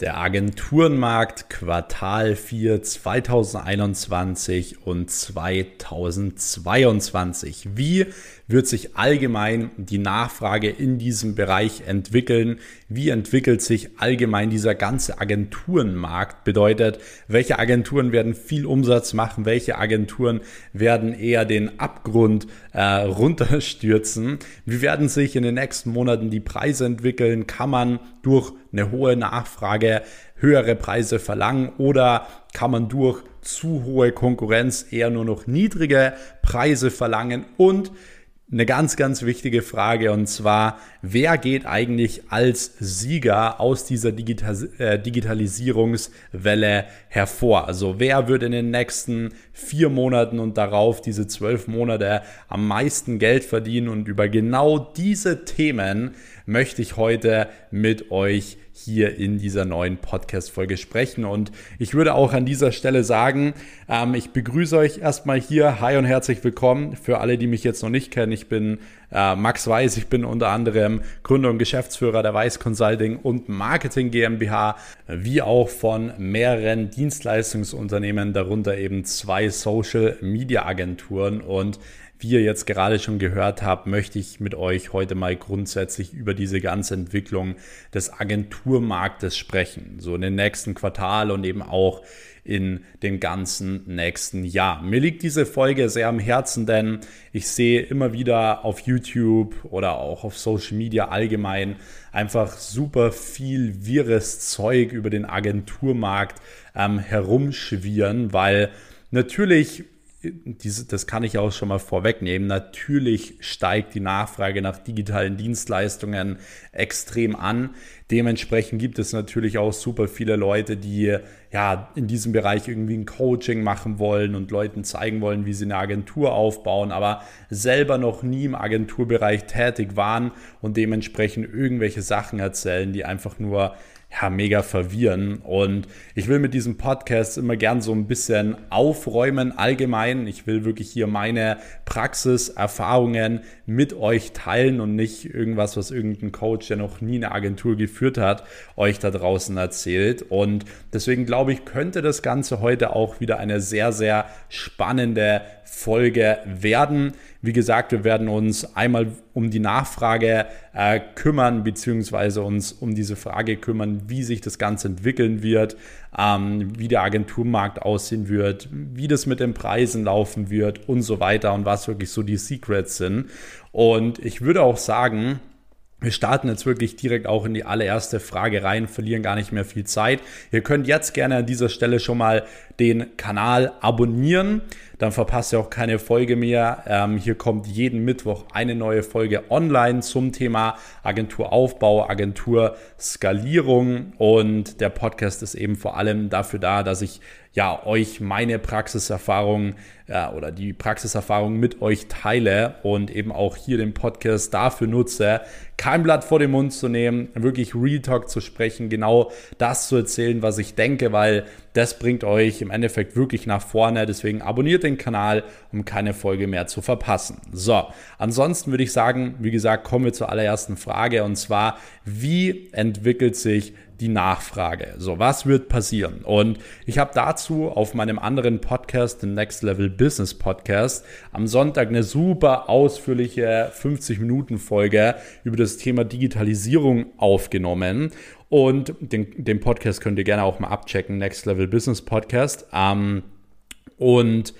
Der Agenturenmarkt Quartal 4 2021 und 2022. Wie wird sich allgemein die Nachfrage in diesem Bereich entwickeln? Wie entwickelt sich allgemein dieser ganze Agenturenmarkt? Bedeutet, welche Agenturen werden viel Umsatz machen? Welche Agenturen werden eher den Abgrund äh, runterstürzen? Wie werden sich in den nächsten Monaten die Preise entwickeln? Kann man durch eine hohe Nachfrage höhere Preise verlangen oder kann man durch zu hohe Konkurrenz eher nur noch niedrige Preise verlangen und eine ganz, ganz wichtige Frage und zwar, wer geht eigentlich als Sieger aus dieser Digital äh, Digitalisierungswelle hervor? Also wer wird in den nächsten vier Monaten und darauf diese zwölf Monate am meisten Geld verdienen? Und über genau diese Themen möchte ich heute mit euch hier in dieser neuen Podcast-Folge sprechen. Und ich würde auch an dieser Stelle sagen, ähm, ich begrüße euch erstmal hier. Hi und herzlich willkommen. Für alle, die mich jetzt noch nicht kennen, ich bin äh, Max Weiß. Ich bin unter anderem Gründer und Geschäftsführer der Weiß Consulting und Marketing GmbH, wie auch von mehreren Dienstleistungsunternehmen, darunter eben zwei Social Media Agenturen. Und wie ihr jetzt gerade schon gehört habt, möchte ich mit euch heute mal grundsätzlich über diese ganze Entwicklung des Agenturmarktes sprechen. So in den nächsten Quartal und eben auch in den ganzen nächsten Jahr. Mir liegt diese Folge sehr am Herzen, denn ich sehe immer wieder auf YouTube oder auch auf Social Media allgemein einfach super viel wirres Zeug über den Agenturmarkt ähm, herumschwirren, weil natürlich diese, das kann ich auch schon mal vorwegnehmen. Natürlich steigt die Nachfrage nach digitalen Dienstleistungen extrem an. Dementsprechend gibt es natürlich auch super viele Leute, die ja in diesem Bereich irgendwie ein Coaching machen wollen und Leuten zeigen wollen, wie sie eine Agentur aufbauen, aber selber noch nie im Agenturbereich tätig waren und dementsprechend irgendwelche Sachen erzählen, die einfach nur ja, mega verwirren. Und ich will mit diesem Podcast immer gern so ein bisschen aufräumen allgemein. Ich will wirklich hier meine Praxiserfahrungen mit euch teilen und nicht irgendwas, was irgendein Coach, der noch nie eine Agentur geführt hat, euch da draußen erzählt. Und deswegen glaube ich, könnte das Ganze heute auch wieder eine sehr, sehr spannende Folge werden. Wie gesagt, wir werden uns einmal um die Nachfrage äh, kümmern, beziehungsweise uns um diese Frage kümmern, wie sich das Ganze entwickeln wird, ähm, wie der Agenturmarkt aussehen wird, wie das mit den Preisen laufen wird und so weiter und was wirklich so die Secrets sind. Und ich würde auch sagen, wir starten jetzt wirklich direkt auch in die allererste Frage rein, verlieren gar nicht mehr viel Zeit. Ihr könnt jetzt gerne an dieser Stelle schon mal den Kanal abonnieren, dann verpasst ihr auch keine Folge mehr. Ähm, hier kommt jeden Mittwoch eine neue Folge online zum Thema Agenturaufbau, Agenturskalierung und der Podcast ist eben vor allem dafür da, dass ich ja euch meine Praxiserfahrung äh, oder die Praxiserfahrung mit euch teile und eben auch hier den Podcast dafür nutze, kein Blatt vor den Mund zu nehmen, wirklich Real Talk zu sprechen, genau das zu erzählen, was ich denke, weil das bringt euch im Endeffekt wirklich nach vorne. Deswegen abonniert den Kanal, um keine Folge mehr zu verpassen. So, ansonsten würde ich sagen, wie gesagt, kommen wir zur allerersten Frage und zwar, wie entwickelt sich die Nachfrage. So, was wird passieren? Und ich habe dazu auf meinem anderen Podcast, dem Next Level Business Podcast, am Sonntag eine super ausführliche 50 Minuten Folge über das Thema Digitalisierung aufgenommen. Und den, den Podcast könnt ihr gerne auch mal abchecken, Next Level Business Podcast. Ähm, und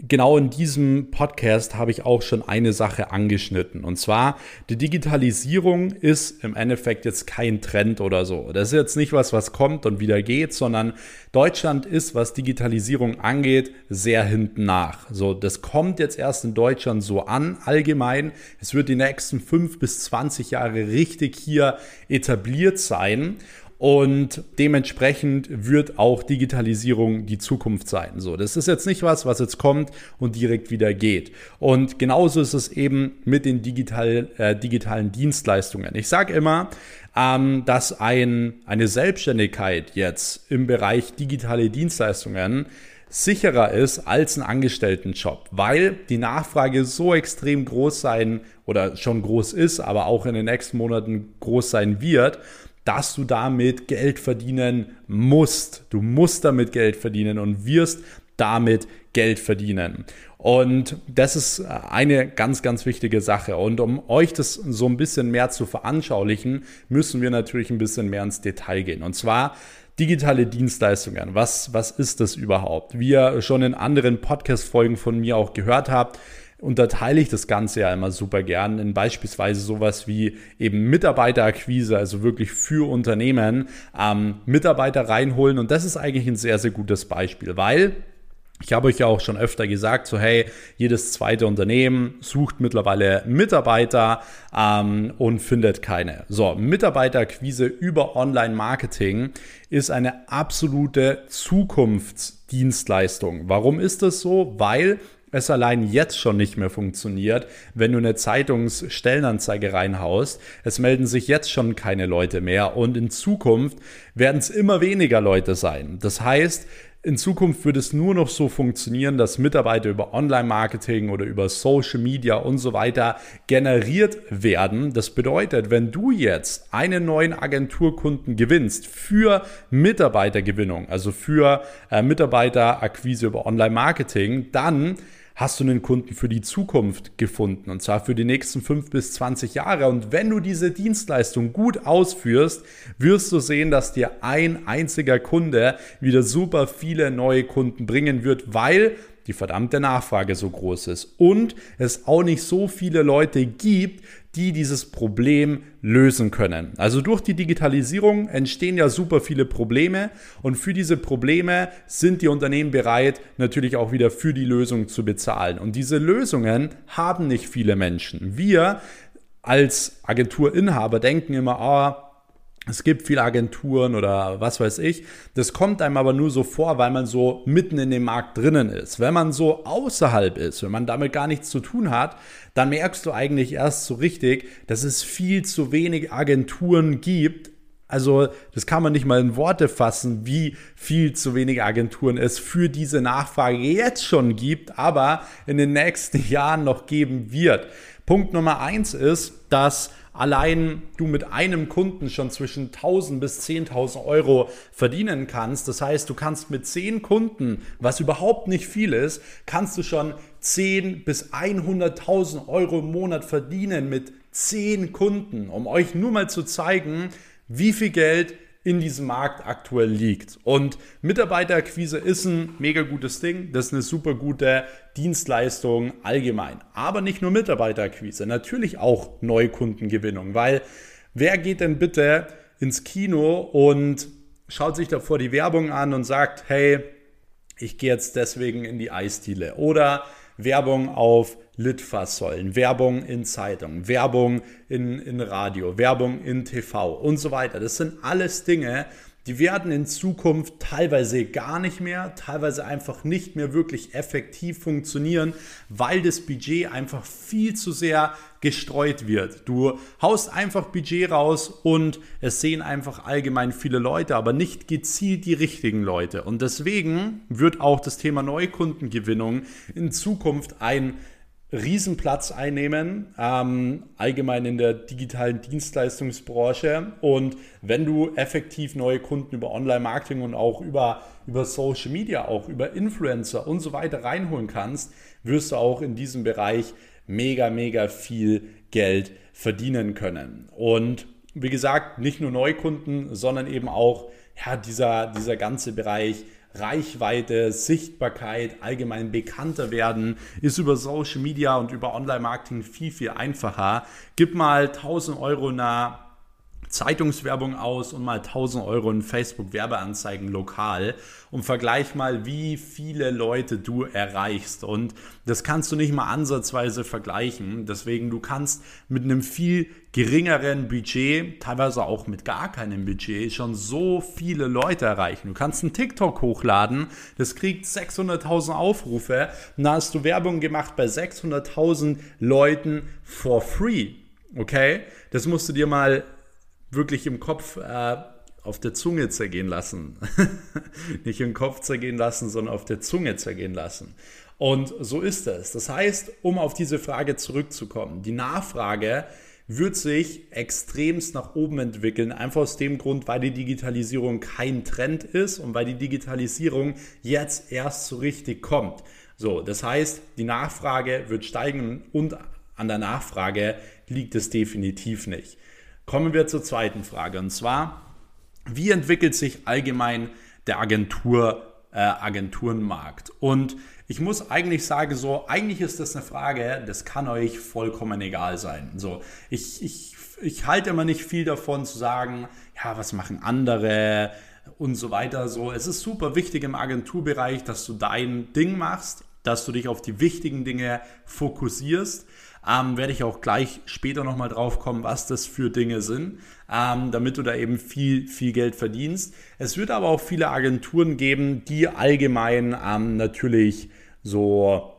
genau in diesem Podcast habe ich auch schon eine Sache angeschnitten. Und zwar, die Digitalisierung ist im Endeffekt jetzt kein Trend oder so. Das ist jetzt nicht was, was kommt und wieder geht, sondern Deutschland ist, was Digitalisierung angeht, sehr hinten nach. So, das kommt jetzt erst in Deutschland so an, allgemein. Es wird die nächsten fünf bis zwanzig Jahre richtig hier etabliert sein. Und dementsprechend wird auch Digitalisierung die Zukunft sein. So, das ist jetzt nicht was, was jetzt kommt und direkt wieder geht. Und genauso ist es eben mit den digital, äh, digitalen Dienstleistungen. Ich sage immer, ähm, dass ein, eine Selbstständigkeit jetzt im Bereich digitale Dienstleistungen sicherer ist als ein Angestelltenjob, weil die Nachfrage so extrem groß sein oder schon groß ist, aber auch in den nächsten Monaten groß sein wird, dass du damit Geld verdienen musst. Du musst damit Geld verdienen und wirst damit Geld verdienen. Und das ist eine ganz, ganz wichtige Sache. Und um euch das so ein bisschen mehr zu veranschaulichen, müssen wir natürlich ein bisschen mehr ins Detail gehen. Und zwar digitale Dienstleistungen. Was, was ist das überhaupt? Wie ihr schon in anderen Podcast-Folgen von mir auch gehört habt, unterteile ich das Ganze ja immer super gern in beispielsweise sowas wie eben Mitarbeiterakquise, also wirklich für Unternehmen ähm, Mitarbeiter reinholen. Und das ist eigentlich ein sehr, sehr gutes Beispiel, weil ich habe euch ja auch schon öfter gesagt, so hey, jedes zweite Unternehmen sucht mittlerweile Mitarbeiter ähm, und findet keine. So, Mitarbeiterquise über Online-Marketing ist eine absolute Zukunftsdienstleistung. Warum ist das so? Weil es allein jetzt schon nicht mehr funktioniert, wenn du eine Zeitungsstellenanzeige reinhaust. Es melden sich jetzt schon keine Leute mehr und in Zukunft werden es immer weniger Leute sein. Das heißt, in Zukunft wird es nur noch so funktionieren, dass Mitarbeiter über Online-Marketing oder über Social Media und so weiter generiert werden. Das bedeutet, wenn du jetzt einen neuen Agenturkunden gewinnst für Mitarbeitergewinnung, also für äh, Mitarbeiterakquise über Online-Marketing, dann hast du einen Kunden für die Zukunft gefunden und zwar für die nächsten fünf bis zwanzig Jahre. Und wenn du diese Dienstleistung gut ausführst, wirst du sehen, dass dir ein einziger Kunde wieder super viele neue Kunden bringen wird, weil die verdammte Nachfrage so groß ist und es auch nicht so viele Leute gibt, die dieses Problem lösen können. Also durch die Digitalisierung entstehen ja super viele Probleme und für diese Probleme sind die Unternehmen bereit, natürlich auch wieder für die Lösung zu bezahlen. Und diese Lösungen haben nicht viele Menschen. Wir als Agenturinhaber denken immer, ah, es gibt viele Agenturen oder was weiß ich. Das kommt einem aber nur so vor, weil man so mitten in dem Markt drinnen ist. Wenn man so außerhalb ist, wenn man damit gar nichts zu tun hat, dann merkst du eigentlich erst so richtig, dass es viel zu wenig Agenturen gibt. Also das kann man nicht mal in Worte fassen, wie viel zu wenig Agenturen es für diese Nachfrage jetzt schon gibt, aber in den nächsten Jahren noch geben wird. Punkt Nummer eins ist, dass allein du mit einem Kunden schon zwischen 1000 bis 10.000 Euro verdienen kannst. Das heißt, du kannst mit 10 Kunden, was überhaupt nicht viel ist, kannst du schon 10 bis 100.000 Euro im Monat verdienen mit 10 Kunden, um euch nur mal zu zeigen, wie viel Geld in diesem Markt aktuell liegt. Und Mitarbeiterakquise ist ein mega gutes Ding. Das ist eine super gute Dienstleistung allgemein. Aber nicht nur Mitarbeiterakquise, natürlich auch Neukundengewinnung, weil wer geht denn bitte ins Kino und schaut sich davor die Werbung an und sagt, hey, ich gehe jetzt deswegen in die Eisdiele oder Werbung auf Litfaßsäulen, Werbung in Zeitungen, Werbung in, in Radio, Werbung in TV und so weiter. Das sind alles Dinge, die werden in Zukunft teilweise gar nicht mehr, teilweise einfach nicht mehr wirklich effektiv funktionieren, weil das Budget einfach viel zu sehr gestreut wird. Du haust einfach Budget raus und es sehen einfach allgemein viele Leute, aber nicht gezielt die richtigen Leute. Und deswegen wird auch das Thema Neukundengewinnung in Zukunft ein Riesenplatz einnehmen, ähm, allgemein in der digitalen Dienstleistungsbranche. Und wenn du effektiv neue Kunden über Online-Marketing und auch über, über Social Media, auch über Influencer und so weiter reinholen kannst, wirst du auch in diesem Bereich mega, mega viel Geld verdienen können. Und wie gesagt, nicht nur Neukunden, sondern eben auch ja, dieser, dieser ganze Bereich Reichweite, Sichtbarkeit, allgemein bekannter werden, ist über Social Media und über Online-Marketing viel, viel einfacher. Gib mal 1000 Euro nach Zeitungswerbung aus und mal 1000 Euro in Facebook-Werbeanzeigen lokal und vergleich mal, wie viele Leute du erreichst. Und das kannst du nicht mal ansatzweise vergleichen. Deswegen, du kannst mit einem viel geringeren Budget, teilweise auch mit gar keinem Budget, schon so viele Leute erreichen. Du kannst einen TikTok hochladen, das kriegt 600.000 Aufrufe. Und da hast du Werbung gemacht bei 600.000 Leuten for free. Okay? Das musst du dir mal wirklich im Kopf äh, auf der Zunge zergehen lassen. Nicht im Kopf zergehen lassen, sondern auf der Zunge zergehen lassen. Und so ist es. Das heißt, um auf diese Frage zurückzukommen, die Nachfrage wird sich extremst nach oben entwickeln, einfach aus dem Grund, weil die Digitalisierung kein Trend ist und weil die Digitalisierung jetzt erst so richtig kommt. So, das heißt, die Nachfrage wird steigen und an der Nachfrage liegt es definitiv nicht. Kommen wir zur zweiten Frage und zwar, wie entwickelt sich allgemein der Agentur, äh, Agenturenmarkt? Und ich muss eigentlich sagen, so, eigentlich ist das eine Frage, das kann euch vollkommen egal sein. So, ich, ich, ich halte immer nicht viel davon zu sagen, ja, was machen andere und so weiter. So, es ist super wichtig im Agenturbereich, dass du dein Ding machst, dass du dich auf die wichtigen Dinge fokussierst. Ähm, werde ich auch gleich später nochmal drauf kommen, was das für Dinge sind, ähm, damit du da eben viel, viel Geld verdienst. Es wird aber auch viele Agenturen geben, die allgemein ähm, natürlich so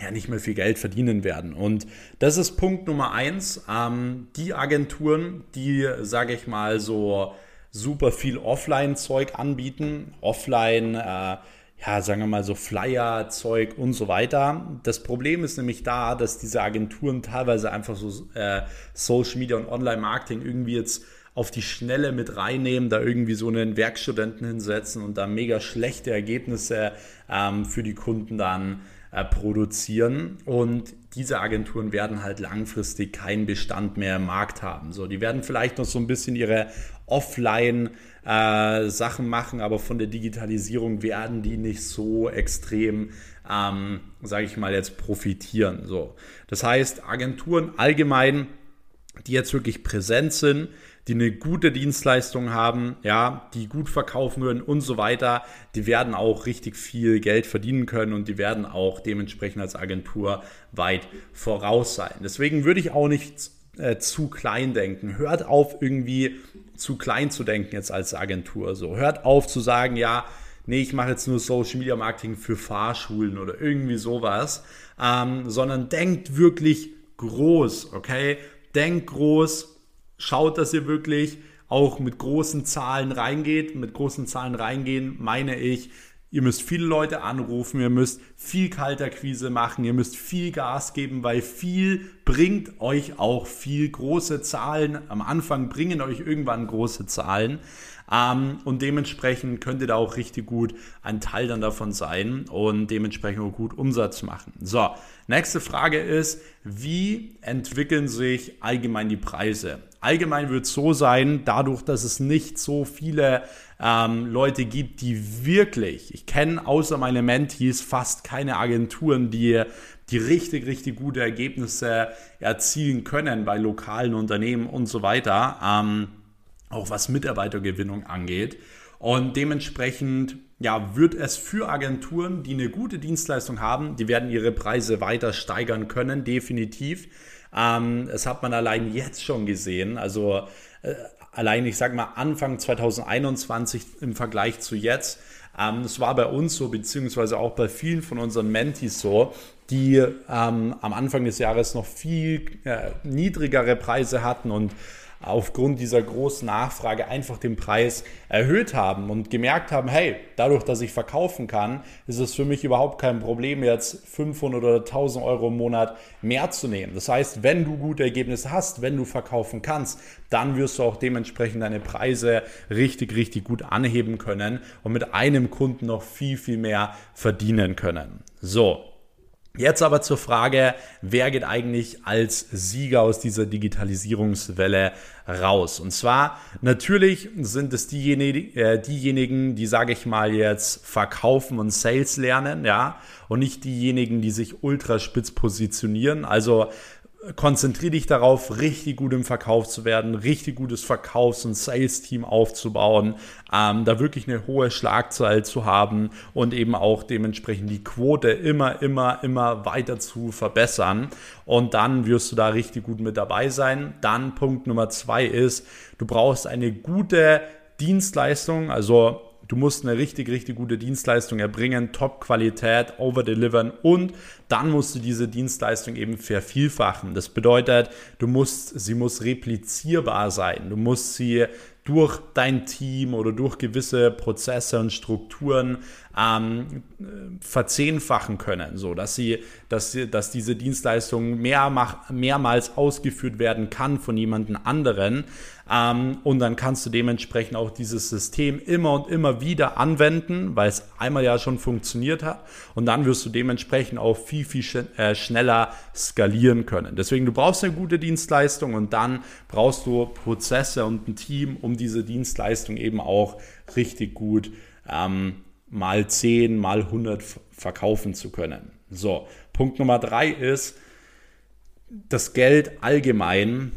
ja, nicht mehr viel Geld verdienen werden. Und das ist Punkt Nummer eins. Ähm, die Agenturen, die, sage ich mal, so super viel Offline-Zeug anbieten, Offline, äh, ja, sagen wir mal so Flyer-Zeug und so weiter. Das Problem ist nämlich da, dass diese Agenturen teilweise einfach so äh, Social Media und Online-Marketing irgendwie jetzt auf die Schnelle mit reinnehmen, da irgendwie so einen Werkstudenten hinsetzen und da mega schlechte Ergebnisse ähm, für die Kunden dann äh, produzieren. Und diese Agenturen werden halt langfristig keinen Bestand mehr im Markt haben. So, die werden vielleicht noch so ein bisschen ihre Offline- äh, machen, aber von der Digitalisierung werden die nicht so extrem, ähm, sage ich mal jetzt, profitieren. So, das heißt, Agenturen allgemein, die jetzt wirklich präsent sind, die eine gute Dienstleistung haben, ja, die gut verkaufen würden und so weiter, die werden auch richtig viel Geld verdienen können und die werden auch dementsprechend als Agentur weit voraus sein. Deswegen würde ich auch nicht äh, zu klein denken. Hört auf, irgendwie zu klein zu denken jetzt als Agentur. So, hört auf zu sagen, ja, nee, ich mache jetzt nur Social Media Marketing für Fahrschulen oder irgendwie sowas, ähm, sondern denkt wirklich groß, okay? Denkt groß, schaut, dass ihr wirklich auch mit großen Zahlen reingeht. Mit großen Zahlen reingehen meine ich, ihr müsst viele Leute anrufen, ihr müsst viel Kalterquise machen, ihr müsst viel Gas geben, weil viel bringt euch auch viel große Zahlen. Am Anfang bringen euch irgendwann große Zahlen. Ähm, und dementsprechend könnt ihr da auch richtig gut ein Teil dann davon sein und dementsprechend auch gut Umsatz machen. So, nächste Frage ist, wie entwickeln sich allgemein die Preise? Allgemein wird es so sein, dadurch, dass es nicht so viele ähm, Leute gibt, die wirklich, ich kenne außer meine Mentees fast keine Agenturen, die die richtig, richtig gute Ergebnisse erzielen können bei lokalen Unternehmen und so weiter. Ähm, auch was Mitarbeitergewinnung angeht. Und dementsprechend ja, wird es für Agenturen, die eine gute Dienstleistung haben, die werden ihre Preise weiter steigern können, definitiv. Ähm, das hat man allein jetzt schon gesehen. Also äh, allein, ich sage mal, Anfang 2021 im Vergleich zu jetzt. Ähm, war bei uns so, beziehungsweise auch bei vielen von unseren Mentees so, die ähm, am Anfang des Jahres noch viel äh, niedrigere Preise hatten und aufgrund dieser großen Nachfrage einfach den Preis erhöht haben und gemerkt haben, hey, dadurch, dass ich verkaufen kann, ist es für mich überhaupt kein Problem, jetzt 500 oder 1000 Euro im Monat mehr zu nehmen. Das heißt, wenn du gute Ergebnisse hast, wenn du verkaufen kannst, dann wirst du auch dementsprechend deine Preise richtig, richtig gut anheben können und mit einem Kunden noch viel, viel mehr verdienen können. So, Jetzt aber zur Frage, wer geht eigentlich als Sieger aus dieser Digitalisierungswelle raus? Und zwar natürlich sind es diejenigen, äh, diejenigen die, sage ich mal, jetzt verkaufen und Sales lernen, ja, und nicht diejenigen, die sich ultra spitz positionieren. Also konzentriere dich darauf, richtig gut im Verkauf zu werden, richtig gutes Verkaufs- und Sales-Team aufzubauen, ähm, da wirklich eine hohe Schlagzahl zu haben und eben auch dementsprechend die Quote immer, immer, immer weiter zu verbessern. Und dann wirst du da richtig gut mit dabei sein. Dann Punkt Nummer zwei ist, du brauchst eine gute Dienstleistung, also Du musst eine richtig, richtig gute Dienstleistung erbringen, Top-Qualität, overdelivern und dann musst du diese Dienstleistung eben vervielfachen. Das bedeutet, du musst, sie muss replizierbar sein. Du musst sie durch dein Team oder durch gewisse Prozesse und Strukturen ähm, verzehnfachen können, so dass sie, dass sie, dass diese Dienstleistung mehr, mehrmals ausgeführt werden kann von jemandem anderen. Ähm, und dann kannst du dementsprechend auch dieses System immer und immer wieder anwenden, weil es einmal ja schon funktioniert hat. Und dann wirst du dementsprechend auch viel, viel sch äh, schneller skalieren können. Deswegen, du brauchst eine gute Dienstleistung und dann brauchst du Prozesse und ein Team, um diese Dienstleistung eben auch richtig gut ähm, mal 10, mal 100 verkaufen zu können. So, Punkt Nummer drei ist, das Geld allgemein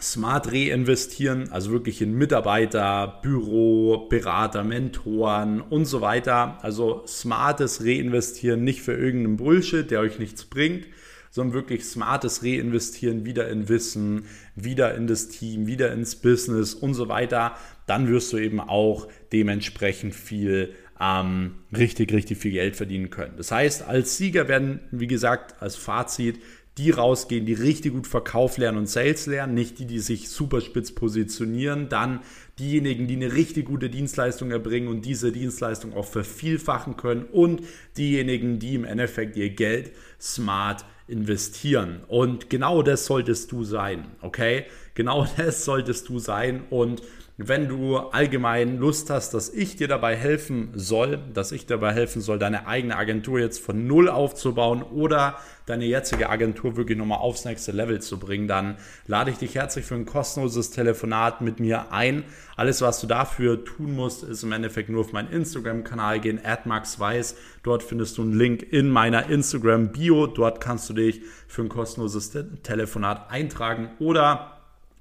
smart reinvestieren, also wirklich in Mitarbeiter, Büro, Berater, Mentoren und so weiter. Also smartes Reinvestieren, nicht für irgendeinen Bullshit, der euch nichts bringt, sondern wirklich smartes Reinvestieren wieder in Wissen, wieder in das Team, wieder ins Business und so weiter. Dann wirst du eben auch dementsprechend viel ähm, richtig, richtig viel Geld verdienen können. Das heißt, als Sieger werden, wie gesagt, als Fazit die rausgehen, die richtig gut Verkauf lernen und Sales lernen, nicht die, die sich super spitz positionieren, dann diejenigen, die eine richtig gute Dienstleistung erbringen und diese Dienstleistung auch vervielfachen können und diejenigen, die im Endeffekt ihr Geld smart investieren. Und genau das solltest du sein, okay? Genau das solltest du sein und wenn du allgemein Lust hast, dass ich dir dabei helfen soll, dass ich dabei helfen soll, deine eigene Agentur jetzt von Null aufzubauen oder deine jetzige Agentur wirklich nochmal aufs nächste Level zu bringen, dann lade ich dich herzlich für ein kostenloses Telefonat mit mir ein. Alles, was du dafür tun musst, ist im Endeffekt nur auf meinen Instagram-Kanal gehen, @maxweiss. Dort findest du einen Link in meiner Instagram-Bio. Dort kannst du dich für ein kostenloses Telefonat eintragen oder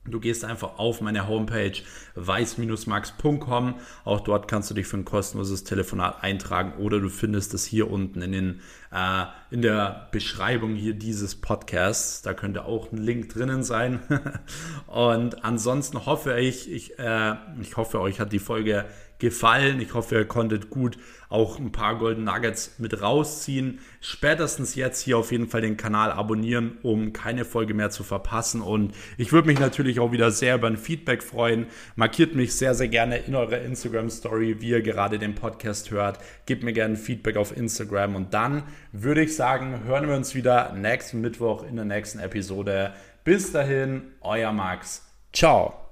Du gehst einfach auf meine Homepage weiß-max.com. Auch dort kannst du dich für ein kostenloses Telefonat eintragen oder du findest es hier unten in, den, in der Beschreibung hier dieses Podcasts. Da könnte auch ein Link drinnen sein. Und ansonsten hoffe ich, ich, äh, ich hoffe, euch hat die Folge gefallen. Ich hoffe, ihr konntet gut auch ein paar Golden Nuggets mit rausziehen. Spätestens jetzt hier auf jeden Fall den Kanal abonnieren, um keine Folge mehr zu verpassen. Und ich würde mich natürlich auch wieder sehr über ein Feedback freuen. Markiert mich sehr, sehr gerne in eurer Instagram Story, wie ihr gerade den Podcast hört. Gebt mir gerne Feedback auf Instagram. Und dann würde ich sagen, hören wir uns wieder nächsten Mittwoch in der nächsten Episode. Bis dahin, euer Max. Ciao.